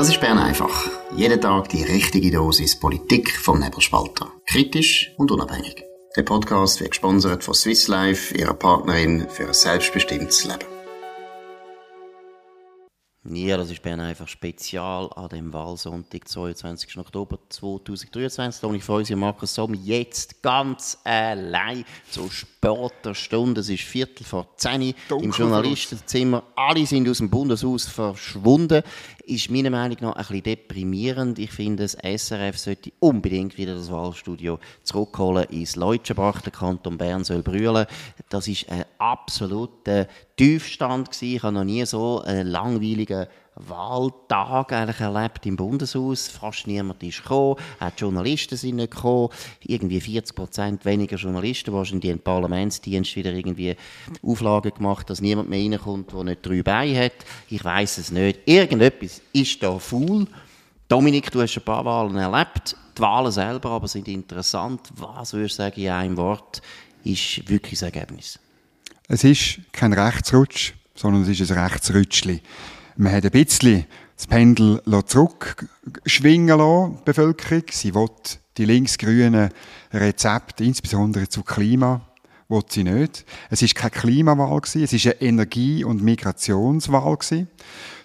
Das ist Bern einfach. Jeden Tag die richtige Dosis Politik vom Nebelspalter. Kritisch und unabhängig. Der Podcast wird gesponsert von Swiss Life, ihrer Partnerin für ein selbstbestimmtes Leben. Ja, das ist Bern einfach spezial an dem Wahlsonntag, 22. Oktober 2023. Und ich freue mich, Markus Somm jetzt ganz allein zu später Stunde. Es ist Viertel vor zehn im Journalistenzimmer. Alle sind aus dem Bundeshaus verschwunden. Ist meiner Meinung nach ein bisschen deprimierend. Ich finde, das SRF sollte unbedingt wieder das Wahlstudio zurückholen ins Leutschenbach. Der Kanton Bern soll brüllen. Das ist ein absoluter Tiefstand gewesen. Ich habe noch nie so einen langweiligen Wahltag eigentlich erlebt im Bundeshaus. Fast niemand ist gekommen. Auch die Journalisten sind nicht gekommen. Irgendwie 40 Prozent weniger Journalisten. Wahrscheinlich haben Parlamentsdienst wieder irgendwie Auflagen gemacht, dass niemand mehr reinkommt, der nicht drei Beine hat. Ich weiß es nicht. Irgendetwas ist da faul. Dominik, du hast ein paar Wahlen erlebt. Die Wahlen selber aber sind interessant. Was würdest du sagen in einem Wort ist wirklich das Ergebnis? Es ist kein Rechtsrutsch, sondern es ist ein Rechtsrutschli. Man hat ein bisschen das Pendel zurückschwingen lassen, die Bevölkerung. Sie will die linksgrünen Rezepte, insbesondere zu Klima, will sie nicht. Es ist keine Klimawahl gewesen, es ist eine Energie- und Migrationswahl gewesen.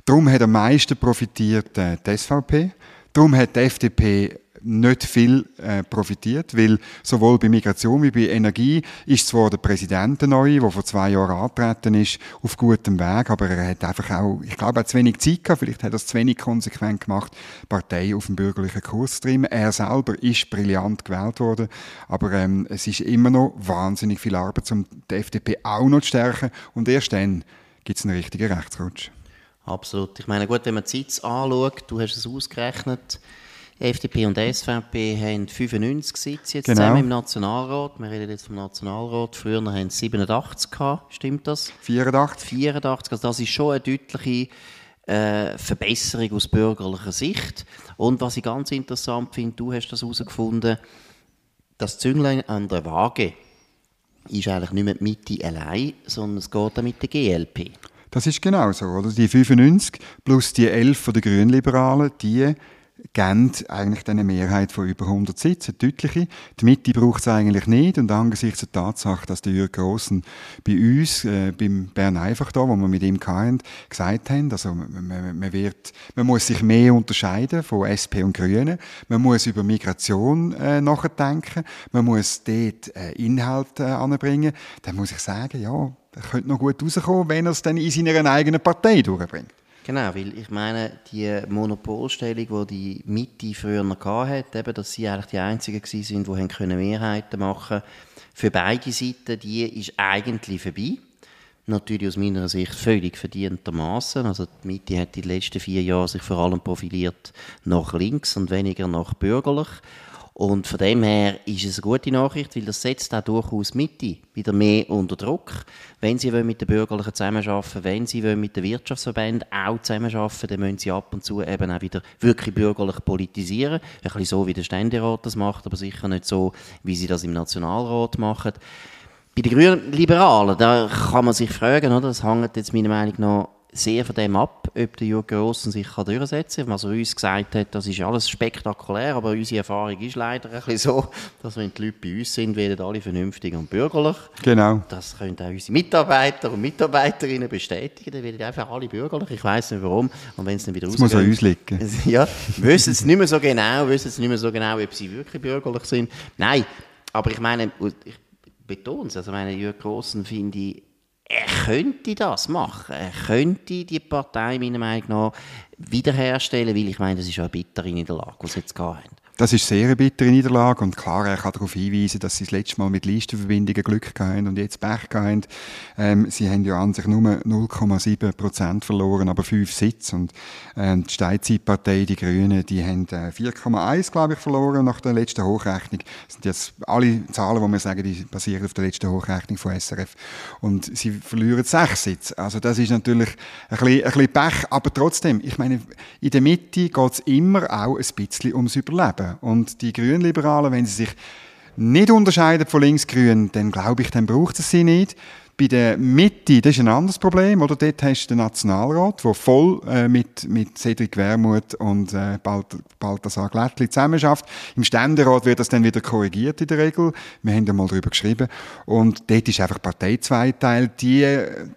Darum hat am meisten profitiert äh, die SVP. Darum hat die FDP nicht viel äh, profitiert, weil sowohl bei Migration wie bei Energie ist zwar der Präsident neu, der vor zwei Jahren angetreten ist, auf gutem Weg, aber er hat einfach auch, ich glaube, hat zu wenig Zeit gehabt, vielleicht hat er es zu wenig konsequent gemacht, Partei auf dem bürgerlichen Kurs zu treiben. Er selber ist brillant gewählt worden, aber ähm, es ist immer noch wahnsinnig viel Arbeit, um die FDP auch noch zu stärken und erst dann gibt es einen richtigen Rechtsrutsch. Absolut. Ich meine, gut, wenn man die Zeit anschaut, du hast es ausgerechnet, FDP und SVP haben 95 Sitze jetzt genau. zusammen im Nationalrat. Wir reden jetzt vom Nationalrat. Früher haben sie 87 gehabt. Stimmt das? 84. 84. Also das ist schon eine deutliche äh, Verbesserung aus bürgerlicher Sicht. Und was ich ganz interessant finde, du hast das herausgefunden, das Zünglein an der Waage ist eigentlich nicht mehr die Mitte allein, sondern es geht auch mit der GLP. Das ist genau so, oder? Die 95 plus die 11 von den Grünliberalen, die geben eigentlich eine Mehrheit von über 100 Sitzen, deutliche. Die Mitte braucht es eigentlich nicht und angesichts der Tatsache, dass der Jürg Grossen bei uns, äh, beim Bern einfach da, wo wir mit ihm hatten, gesagt haben, also man, man, wird, man muss sich mehr unterscheiden von SP und Grünen, man muss über Migration äh, nachdenken, man muss dort äh, Inhalte äh, anbringen, dann muss ich sagen, ja, er könnte noch gut rauskommen, wenn er es dann in seiner eigenen Partei durchbringt. Genau, weil ich meine, die Monopolstellung, die die Mitte früher noch hatte, eben, dass sie eigentlich die Einzigen waren, die Mehrheiten machen für beide Seiten, die ist eigentlich vorbei. Natürlich aus meiner Sicht völlig verdientermaßen. Also die Mitte hat in den letzten vier Jahren sich vor allem profiliert nach links und weniger nach bürgerlich. Und von dem her ist es eine gute Nachricht, weil das setzt auch durchaus Mitte wieder mehr unter Druck. Wenn sie mit den Bürgerlichen zusammenarbeiten, wenn sie mit den Wirtschaftsverbänden auch zusammenarbeiten, dann müssen sie ab und zu eben auch wieder wirklich bürgerlich politisieren. Ein bisschen so, wie der Ständerat das macht, aber sicher nicht so, wie sie das im Nationalrat machen. Bei den Grünen Liberalen, da kann man sich fragen, oder? das hängt jetzt meiner Meinung nach sehr von dem ab, ob der Jürgen Grossen sich kann durchsetzen kann. Was er uns gesagt hat, das ist alles spektakulär, aber unsere Erfahrung ist leider ein bisschen so, dass wenn die Leute bei uns sind, werden alle vernünftig und bürgerlich. Genau. Das können auch unsere Mitarbeiter und Mitarbeiterinnen bestätigen, dann werden einfach alle bürgerlich. Ich weiß nicht warum. Und wenn es dann wieder das muss an uns liegen. Ja, wissen es nicht mehr so genau, wissen es nicht mehr so genau, ob sie wirklich bürgerlich sind. Nein, aber ich meine, ich betone es, also meine Jürgen Grossen finde ich er könnte das machen. Er könnte die Partei meiner Meinung nach wiederherstellen, weil ich meine, das ist eine bittere Niederlage, die sie jetzt haben. Das ist sehr eine bittere Niederlage und klar, er kann darauf hinweisen, dass sie das letzte Mal mit Listenverbindungen Glück haben und jetzt Pech haben. Ähm, sie haben ja an sich nur 0,7 Prozent verloren, aber fünf Sitze und ähm, die Steinzeitpartei, die Grünen, die haben äh, 4,1 glaube ich verloren nach der letzten Hochrechnung. Das sind jetzt alle Zahlen, die wir sagen, die basieren auf der letzten Hochrechnung von SRF und sie verlieren sechs Sitze. Also das ist natürlich ein bisschen, ein bisschen Pech, aber trotzdem, ich meine, in der Mitte geht es immer auch ein bisschen ums Überleben. Und die Grünliberalen, wenn sie sich nicht unterscheiden von Linksgrün, dann glaube ich, dann braucht es sie nicht. Bei der Mitte, das ist ein anderes Problem, oder? Dort hast du den Nationalrat, der voll äh, mit, mit Cedric Wermuth und äh, Balt Balthasar Glättli zusammenarbeitet. Im Ständerat wird das dann wieder korrigiert in der Regel. Wir haben ja mal darüber geschrieben. Und dort ist einfach Partei zweiteilt. Die,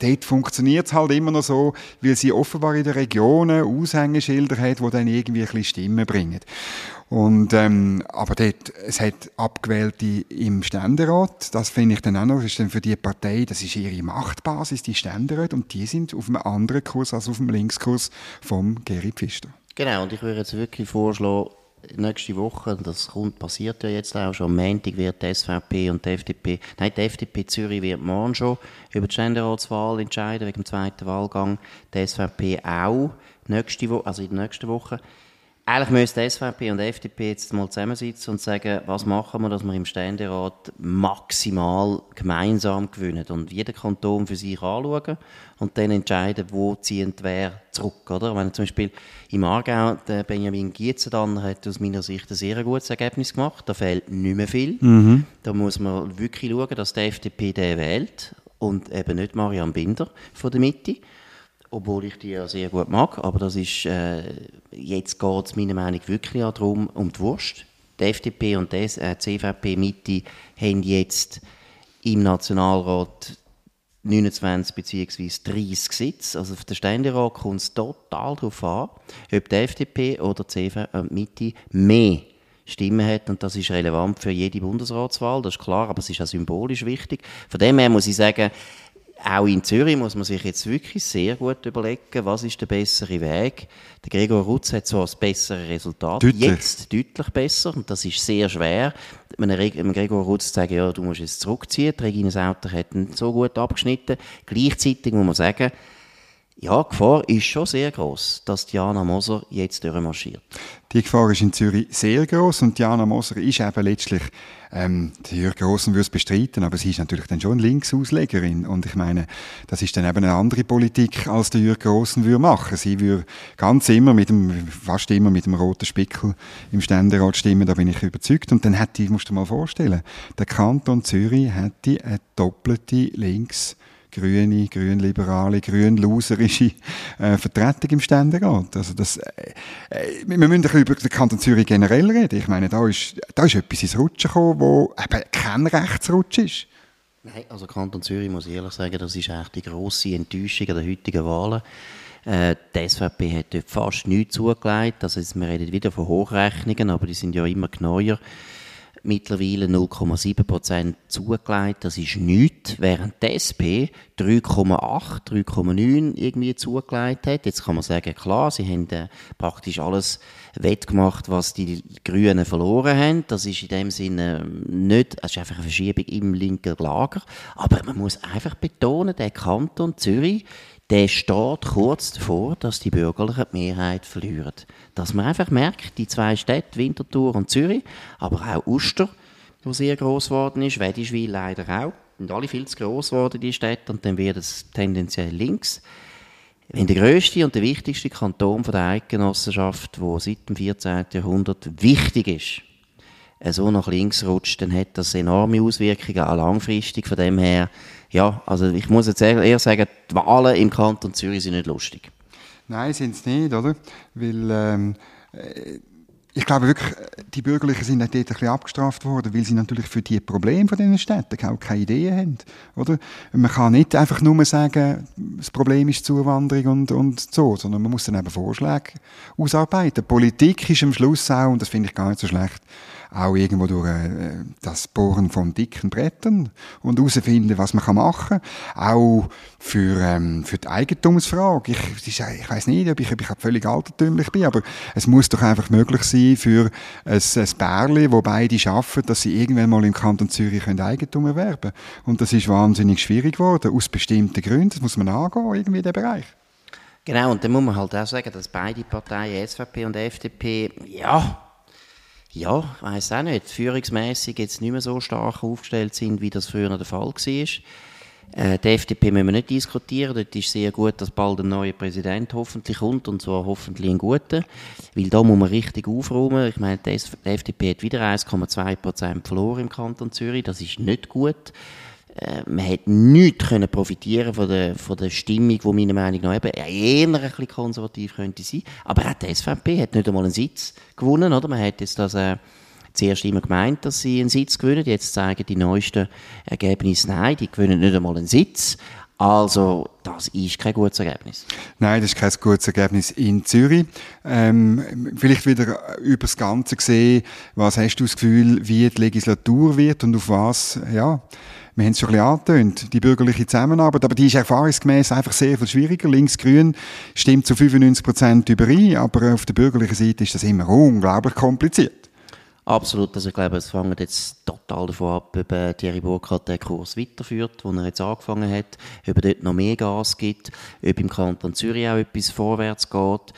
dort funktioniert es halt immer noch so, weil sie offenbar in den Regionen Aushängeschilder hat, die dann irgendwie ein bisschen Stimmen bringen. Und, ähm, aber dort, es hat Abgewählte im Ständerat. Das finde ich dann auch noch, das ist dann für die Partei, das ist ihre Machtbasis, die Ständerat, und die sind auf einem anderen Kurs als auf dem Linkskurs vom Geri Pfister. Genau, und ich würde jetzt wirklich vorschlagen, nächste Woche, das kommt, passiert ja jetzt auch schon, am Montag wird die SVP und die FDP, nein, die FDP Zürich wird morgen schon über die Ständeratswahl entscheiden, wegen dem zweiten Wahlgang, die SVP auch, nächste Woche, also in der nächsten Woche. Eigentlich müssten SVP und FDP jetzt mal zusammensitzen und sagen, was machen wir, dass wir im Ständerat maximal gemeinsam gewinnen und jeder Kanton für sich anschauen und dann entscheiden, wo zieht wer zurück. Oder? Wenn zum Beispiel im Aargau der Benjamin Gietzendanner hat aus meiner Sicht ein sehr gutes Ergebnis gemacht, da fehlt nicht mehr viel. Mhm. Da muss man wirklich schauen, dass die FDP den wählt und eben nicht Marian Binder von der Mitte obwohl ich die ja sehr gut mag, aber das ist, äh, jetzt geht es meiner Meinung nach wirklich darum, um die Wurst. Die FDP und die äh, CVP-Mitte haben jetzt im Nationalrat 29 bzw. 30 Sitze. Also auf der Ständerat kommt es total darauf an, ob die FDP oder die CVP-Mitte äh, mehr Stimmen hat und das ist relevant für jede Bundesratswahl, das ist klar, aber es ist auch symbolisch wichtig. Von dem her muss ich sagen, auch in Zürich muss man sich jetzt wirklich sehr gut überlegen, was ist der bessere Weg. Der Gregor Rutz hat zwar das bessere Resultat, deutlich. jetzt deutlich besser, und das ist sehr schwer. Einem Gregor Rutz sagen, ja, du musst jetzt zurückziehen. Die Regina Sauter hat ihn so gut abgeschnitten. Gleichzeitig muss man sagen, ja, die Gefahr ist schon sehr groß, dass Diana Moser jetzt durchmarschiert. Die Gefahr ist in Zürich sehr groß und Diana Moser ist eben letztlich, ähm, Jürgen Grossen würde es bestreiten, aber sie ist natürlich dann schon Linksauslegerin und ich meine, das ist dann eben eine andere Politik, als der Jürgen Grossen würde machen. Sie würde ganz immer mit dem, fast immer mit dem roten Spickel im Ständerat stimmen, da bin ich überzeugt und dann hätte, musst du dir mal vorstellen, der Kanton Zürich hätte eine doppelte Links- grüne, grünliberale, grünloserische äh, Vertretung im Ständerat. Also das, äh, äh, wir müssen ein über den Kanton Zürich generell reden. Ich meine, da ist, da ist etwas ins Rutschen gekommen, wo eben kein Rechtsrutsch ist. Nein, also Kanton Zürich, muss ich ehrlich sagen, das ist echt die grosse Enttäuschung den heutigen Wahlen. Äh, die SVP hat dort fast nichts zugelegt. Also wir reden wieder von Hochrechnungen, aber die sind ja immer genauer mittlerweile 0,7 Prozent zugelegt. Das ist nichts, während die SP 3,8, 3,9 irgendwie zugelegt hat. Jetzt kann man sagen, klar, sie haben äh, praktisch alles wettgemacht, was die Grünen verloren haben. Das ist in dem Sinne nicht, es ist einfach eine Verschiebung im linken Lager. Aber man muss einfach betonen, der Kanton Zürich der steht kurz davor, dass die Bürgerlichen die Mehrheit verlieren. Dass man einfach merkt, die zwei Städte, Winterthur und Zürich, aber auch Uster, wo sehr groß geworden ist, Wedischwil leider auch, sind alle viel zu groß geworden, die Städte, und dann wird es tendenziell links. Wenn der grösste und der wichtigste Kanton von der Eidgenossenschaft, wo seit dem 14. Jahrhundert wichtig ist, so nach links rutscht, dann hat das enorme Auswirkungen, auch langfristig. Von dem her ja, also ich muss jetzt eher sagen, die Wahlen im Kanton Zürich sind nicht lustig. Nein, sind es nicht, oder? Weil ähm, äh, ich glaube wirklich, die Bürgerlichen sind dort ein bisschen abgestraft worden, weil sie natürlich für die Probleme von diesen Städten auch keine Ideen haben. Oder? Man kann nicht einfach nur sagen, das Problem ist Zuwanderung und, und so, sondern man muss dann eben Vorschläge ausarbeiten. Politik ist am Schluss auch, und das finde ich gar nicht so schlecht, auch irgendwo durch äh, das Bohren von dicken Brettern und herausfinden, was man machen kann. Auch für, ähm, für die Eigentumsfrage. Ich, ich, ich weiß nicht, ob ich, ob ich völlig altertümlich bin, aber es muss doch einfach möglich sein für ein, ein Bärli, wo beide arbeiten, dass sie irgendwann mal im Kanton Zürich können Eigentum erwerben können. Und das ist wahnsinnig schwierig geworden, aus bestimmten Gründen. Das muss man angehen, irgendwie diesem Bereich. Genau, und dann muss man halt auch sagen, dass beide Parteien, SVP und FDP, ja, ja, ich weiß auch nicht, führungsmäßig jetzt nicht mehr so stark aufgestellt sind, wie das früher der Fall war. Äh, die FDP müssen wir nicht diskutieren. Dort ist sehr gut, dass bald ein neuer Präsident hoffentlich kommt, und zwar hoffentlich ein guter. Weil da muss man richtig aufräumen. Ich meine, die, FDP hat wieder 1,2 Prozent verloren im Kanton Zürich. Das ist nicht gut. Äh, man hat nichts können profitieren von der, von der Stimmung, die meiner Meinung nach eben eher ein bisschen konservativ könnte sein. Aber auch die SVP hat nicht einmal einen Sitz gewonnen, oder? Man hat jetzt das, äh, zuerst immer gemeint, dass sie einen Sitz gewinnen. Jetzt zeigen die neuesten Ergebnisse, nein, die gewinnen nicht einmal einen Sitz. Also, das ist kein gutes Ergebnis. Nein, das ist kein gutes Ergebnis in Zürich. Ähm, vielleicht wieder über das Ganze gesehen, was hast du das Gefühl, wie die Legislatur wird und auf was, ja, wir haben es schon ein bisschen angetönt, die bürgerliche Zusammenarbeit, aber die ist erfahrungsgemäß einfach sehr viel schwieriger. Links-Grün stimmt zu 95 Prozent überein, aber auf der bürgerlichen Seite ist das immer unglaublich kompliziert. Absolut, also ich glaube, es fängt jetzt total davon ab, ob äh, Thierry Burkhardt den Kurs weiterführt, den er jetzt angefangen hat, ob er dort noch mehr Gas gibt, ob im Kanton Zürich auch etwas vorwärts geht.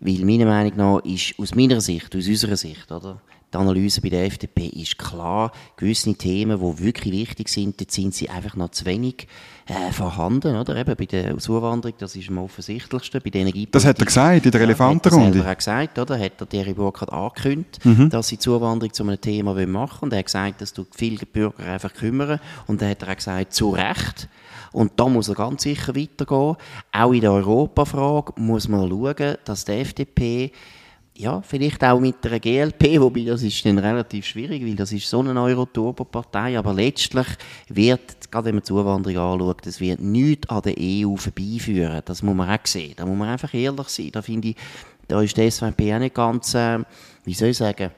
Weil meiner Meinung nach ist aus meiner Sicht, aus unserer Sicht, oder, die Analyse bei der FDP ist klar. Gewisse Themen, die wirklich wichtig sind, dort sind sie einfach noch zu wenig äh, vorhanden. Oder? Eben bei der Zuwanderung, das ist am offensichtlichsten. Bei der Energiepolitik. Das hat er gesagt in der Elefantenrunde. Ja, hat er gesagt, oder? Hat der Thierry Burkhardt angekündigt, mhm. dass sie Zuwanderung zu einem Thema machen wollen. Und er hat gesagt, dass du viele Bürger einfach kümmern. Und dann hat er auch gesagt, zu Recht. Und da muss er ganz sicher weitergehen. Auch in der Europafrage muss man schauen, dass die FDP ja, vielleicht auch mit der GLP, wobei das ist dann relativ schwierig, weil das ist so eine Euro-Turbo-Partei, aber letztlich wird, gerade wenn man die Zuwanderung anschaut, es wird nichts an der EU vorbeiführen. Das muss man auch sehen. Da muss man einfach ehrlich sein. Da finde ich, da ist die SVP auch nicht ganz, äh, wie soll ich sagen,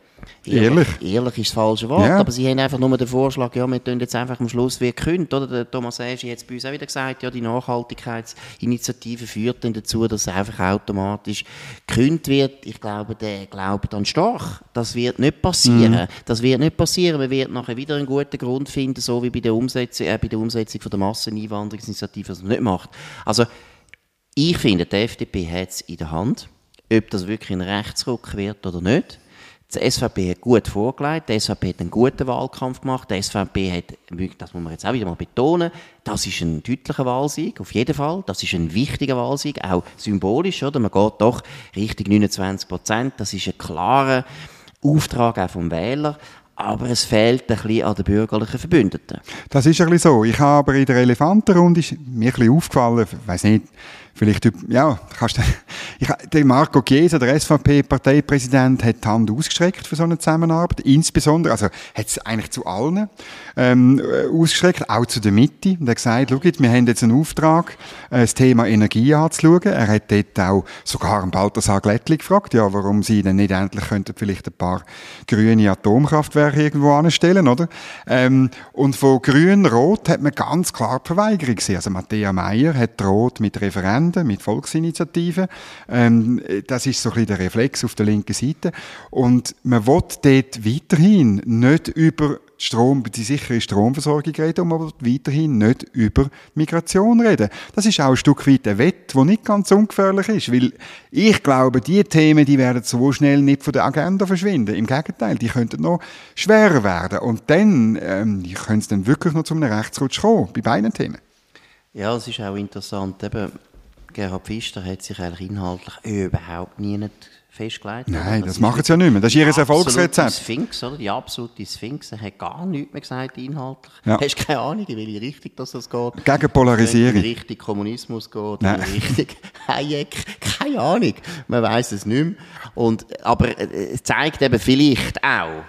Ehrlich? Ehrlich ist das falsche Wort, ja. aber sie haben einfach nur den Vorschlag, ja, wir tun jetzt einfach am Schluss wie gekündigt, oder? Der Thomas Eschi hat es bei uns auch wieder gesagt, ja, die Nachhaltigkeitsinitiative führt dann dazu, dass es einfach automatisch gekündigt wird. Ich glaube, der glaubt an stark. Das wird nicht passieren. Mhm. Das wird nicht passieren. Man wird nachher wieder einen guten Grund finden, so wie bei der Umsetzung, äh, bei der Umsetzung von der Masseneinwanderungsinitiative, was man nicht macht. Also, ich finde, die FDP hat es in der Hand, ob das wirklich ein Rechtsruck wird oder nicht. Die SVP hat gut vorgelegt, die SVP hat einen guten Wahlkampf gemacht, die SVP hat, das muss man jetzt auch wieder mal betonen, das ist ein deutlicher Wahlsieg, auf jeden Fall. Das ist ein wichtiger Wahlsieg, auch symbolisch, oder? Man geht doch Richtung 29 Prozent. Das ist ein klarer Auftrag auch vom Wähler aber es fehlt ein bisschen an den bürgerlichen Verbündeten. Das ist ein bisschen so. Ich habe aber in der Elefantenrunde ist mir ein bisschen aufgefallen, ich weiß nicht, vielleicht, ja, kannst du, Marco Chiesa, der SVP-Parteipräsident, hat die Hand ausgestreckt für so eine Zusammenarbeit. Insbesondere, also, hat es eigentlich zu allen, ähm, ausgestreckt, auch zu der Mitte. Und er hat gesagt, schau wir haben jetzt einen Auftrag, äh, das Thema Energie anzuschauen. Er hat dort auch sogar einen Balthasar Glättli gefragt, ja, warum sie denn nicht endlich könnten vielleicht ein paar grüne Atomkraftwerke irgendwo anstellen, oder? Ähm, und von grün-rot hat man ganz klar die Verweigerung gesehen. Also, Matthäa Meyer hat rot mit Referenden, mit Volksinitiativen. Ähm, das ist so ein bisschen der Reflex auf der linken Seite. Und man will dort weiterhin nicht über Strom, die sichere Stromversorgung reden, aber weiterhin nicht über Migration reden. Das ist auch ein Stück weit ein Wett, wo nicht ganz ungefährlich ist, weil ich glaube, die Themen, die werden so schnell nicht von der Agenda verschwinden. Im Gegenteil, die könnten noch schwerer werden und dann ähm, können es dann wirklich noch zu einem Rechtsrutsch kommen, bei beiden Themen. Ja, es ist auch interessant, eben, Gerhard Pfister hat sich eigentlich inhaltlich überhaupt nie festgelegt. Nein, das, das machen sie ja nicht mehr. Das ist ihr Erfolgsrezept. Sphinx, oder? Die absolute Sphinx. Er hat gar nichts mehr gesagt inhaltlich. Ja. Hast keine Ahnung, in welche Richtung das, das geht. Gegen Polarisierung. In Richtung Kommunismus geht, Nein. in Richtung Hayek. Keine Ahnung. Man weiß es nicht mehr. Und, aber äh, es zeigt eben vielleicht auch,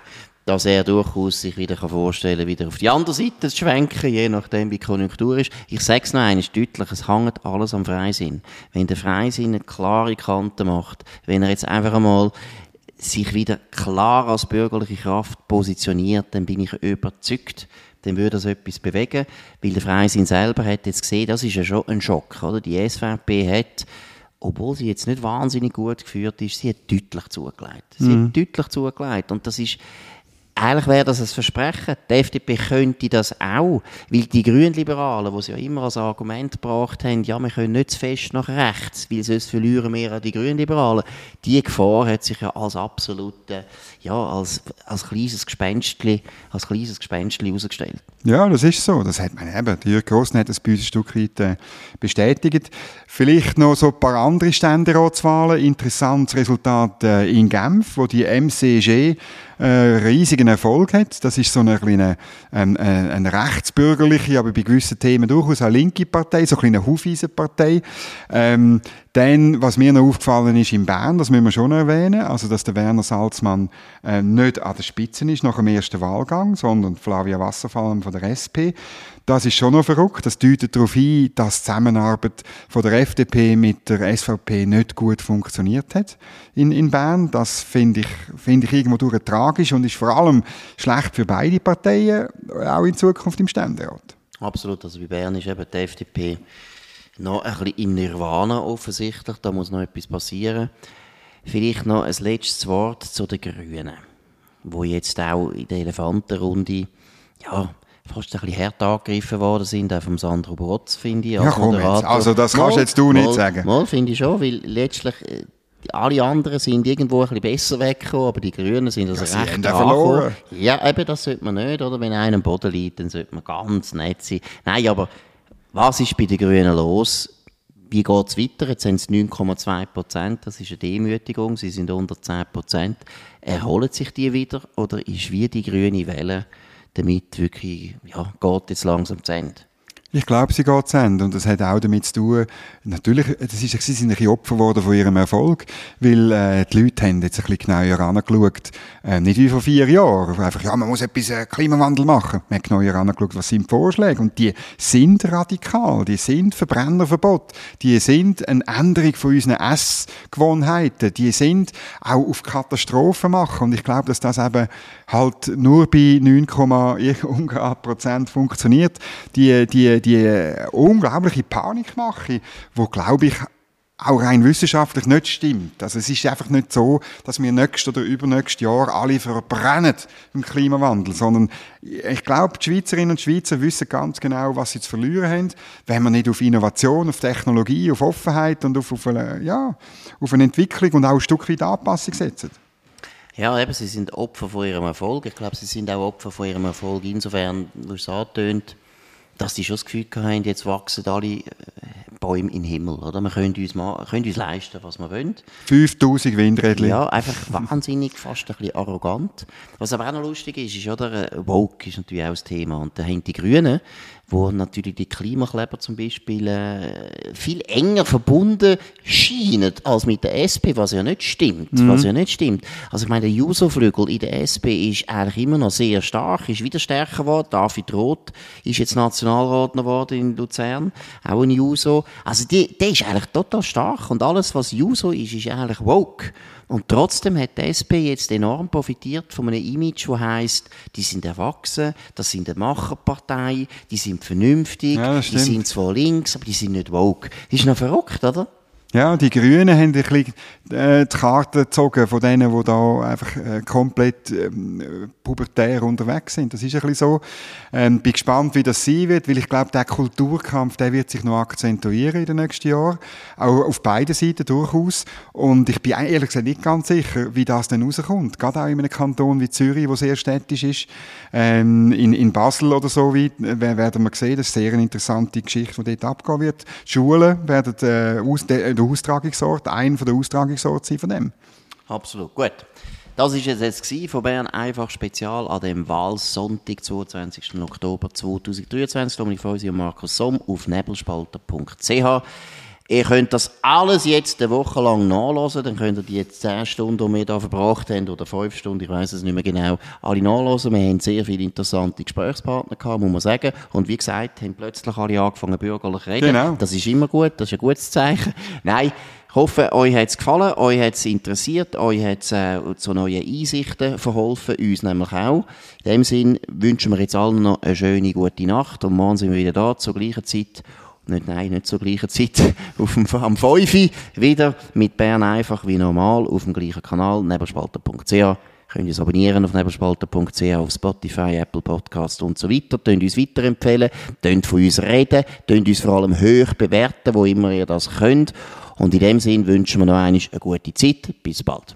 dass er durchaus sich wieder vorstellen kann, wieder auf die andere Seite zu schwenken, je nachdem, wie die Konjunktur ist. Ich sage es noch einmal deutlich, es hängt alles am Freisinn. Wenn der Freisinn eine klare Kante macht, wenn er jetzt einfach einmal sich wieder klar als bürgerliche Kraft positioniert, dann bin ich überzeugt, dann würde das etwas bewegen, weil der Freisinn selber hat jetzt gesehen, das ist ja schon ein Schock, oder? Die SVP hat obwohl sie jetzt nicht wahnsinnig gut geführt ist, sie hat deutlich zugelegt. Sie mhm. hat deutlich zugelegt. Und das ist, eigentlich wäre das ein Versprechen. Die FDP könnte das auch, weil die Grünliberalen, die sie ja immer als Argument gebracht haben, ja, wir können nicht zu fest nach rechts, weil sonst verlieren wir an die Grünliberalen. Die Gefahr hat sich ja als absolute, ja, als, als kleines Gespenstli, als kleines Gespenstli herausgestellt. Ja, das ist so. Das hat man eben, Jürg Grossen hat das bei uns ein Stück weit äh, bestätigt. Vielleicht noch so ein paar andere Ständeratswahlen. Interessantes Resultat äh, in Genf, wo die MCG äh, riesigen Erfolg hat. Das ist so eine kleine, ähm, äh, eine rechtsbürgerliche, aber bei gewissen Themen durchaus eine linke Partei, so eine kleine Hufeisenpartei. Ähm, dann, was mir noch aufgefallen ist in Bern, das müssen wir schon erwähnen, also dass der Werner Salzmann äh, nicht an der Spitze ist nach dem ersten Wahlgang, sondern Flavia Wasserfall von der SP. Das ist schon noch verrückt. Das deutet darauf hin, dass die Zusammenarbeit von der FDP mit der SVP nicht gut funktioniert hat in, in Bern. Das finde ich, finde ich irgendwo durch tragisch und ist vor allem schlecht für beide Parteien, auch in Zukunft im Ständerat. Absolut. Also bei Bern ist eben die FDP noch ein bisschen im Nirvana offensichtlich. Da muss noch etwas passieren. Vielleicht noch ein letztes Wort zu den Grünen, wo jetzt auch in der Elefantenrunde ja, fast ein bisschen hart angegriffen worden sind, auch vom Sandro Brotz, finde ich. Ja, komm jetzt. Also das kannst mal, jetzt du nicht mal, sagen. Mal, finde ich schon, weil letztlich äh, alle anderen sind irgendwo ein bisschen besser weggekommen, aber die Grünen sind also ja, recht verloren. Ja, eben, das sollte man nicht, oder? Wenn einer am Boden liegt, dann sollte man ganz nett sein. Nein, aber was ist bei den Grünen los? Wie geht es weiter? Jetzt sind es 9,2 Prozent. Das ist eine Demütigung. Sie sind unter 10 Prozent. Erholen sich die wieder? Oder ist wie die grüne Welle damit wirklich, ja, geht jetzt langsam zu Ende? Ich glaube, sie geht zu Ende. Und das hat auch damit zu tun, natürlich, das ist, sie sind ein bisschen Opfer geworden von ihrem Erfolg, weil äh, die Leute haben jetzt ein bisschen genauer angeschaut, äh, nicht wie vor vier Jahren, einfach, ja, man muss etwas äh, Klimawandel machen. Man hat genauer angeschaut, was sind die Vorschläge. Und die sind radikal, die sind Verbrennerverbot, die sind eine Änderung von unseren Essgewohnheiten, die sind auch auf Katastrophen machen. Und ich glaube, dass das eben halt nur bei 9, Prozent funktioniert. Die, die die, unglaubliche Panikmache, wo glaube ich auch rein wissenschaftlich nicht stimmt. Also es ist einfach nicht so, dass wir nächstes oder übernächstes Jahr alle verbrennen im Klimawandel, sondern ich glaube, die Schweizerinnen und Schweizer wissen ganz genau, was sie zu verlieren haben, wenn wir nicht auf Innovation, auf Technologie, auf Offenheit und auf, auf, eine, ja, auf eine Entwicklung und auch ein Stück weit Anpassung setzen. Ja, eben, sie sind Opfer von ihrem Erfolg. Ich glaube, sie sind auch Opfer von ihrem Erfolg insofern, du es angetönt, dass sie schon das Gefühl haben, jetzt wachsen alle äh, Bäume den Himmel. Oder? Wir können uns, mal, können uns leisten, was wir wollen. 5000 Windräder. Ja, einfach wahnsinnig, fast ein bisschen arrogant. Was aber auch noch lustig ist, ist, oder, Woke ist natürlich auch das Thema. Und da haben die Grünen, wo natürlich die Klimakleber zum Beispiel äh, viel enger verbunden scheinen als mit der SP, was ja nicht stimmt. Mhm. Was ja nicht stimmt. Also ich meine, der Juso-Flügel in der SP ist eigentlich immer noch sehr stark, ist wieder stärker geworden. David Roth ist jetzt Nationalrat geworden in Luzern, auch ein Juso. Also die, der ist eigentlich total stark und alles, was Juso ist, ist eigentlich woke. Und trotzdem hat die SP jetzt enorm profitiert von einem Image, das heisst, die sind erwachsen, das sind eine Macherpartei, die sind vernünftig, ja, die sind zwar links, aber die sind nicht woke. Das ist noch verrückt, oder? Ja, die Grünen haben ein bisschen äh, die Karte gezogen von denen, die da einfach äh, komplett ähm, pubertär unterwegs sind. Das ist ein bisschen so. Ähm, bin gespannt, wie das sein wird, weil ich glaube, der Kulturkampf, der wird sich noch akzentuieren in den nächsten Jahren. Auch auf beiden Seiten durchaus. Und ich bin ehrlich gesagt nicht ganz sicher, wie das dann rauskommt. Gerade auch in einem Kanton wie Zürich, wo sehr städtisch ist. Ähm, in, in Basel oder so äh, werden wir sehen, das ist eine sehr interessante Geschichte, die dort abgehen wird. Schulen werden äh, aus, der Austragungsort, ein von der Austragungsorte sein von dem. Absolut, gut. Das war es jetzt von Bern einfach spezial an dem Wahlsonntag, 22. Oktober 2023. Dominik Feusi und Markus Somm auf nebelspalter.ch. Ihr könnt das alles jetzt eine Woche lang nachlesen, dann könnt ihr die 10 Stunden, die wir hier verbracht haben, oder 5 Stunden, ich weiß es nicht mehr genau, alle nachlesen. Wir haben sehr viele interessante Gesprächspartner gehabt, muss man sagen. Und wie gesagt, haben plötzlich alle angefangen, bürgerlich zu reden. Genau. Das ist immer gut, das ist ein gutes Zeichen. Nein, ich hoffe, euch hat es gefallen, euch hat es interessiert, euch hat es äh, zu neuen Einsichten verholfen, uns nämlich auch. In dem Sinn wünschen wir jetzt allen noch eine schöne, gute Nacht und morgen sind wir wieder da zur gleichen Zeit nicht, nein, nicht zur gleichen Zeit, auf dem, am 5 wieder mit Bern einfach wie normal auf dem gleichen Kanal, nebelspalter.ch. Könnt ihr uns abonnieren auf nebelspalter.ch, auf Spotify, Apple Podcast und so weiter. Könnt uns weiterempfehlen, könnt von uns reden, könnt uns vor allem hoch bewerten, wo immer ihr das könnt. Und in dem Sinn wünschen wir noch einmal eine gute Zeit. Bis bald.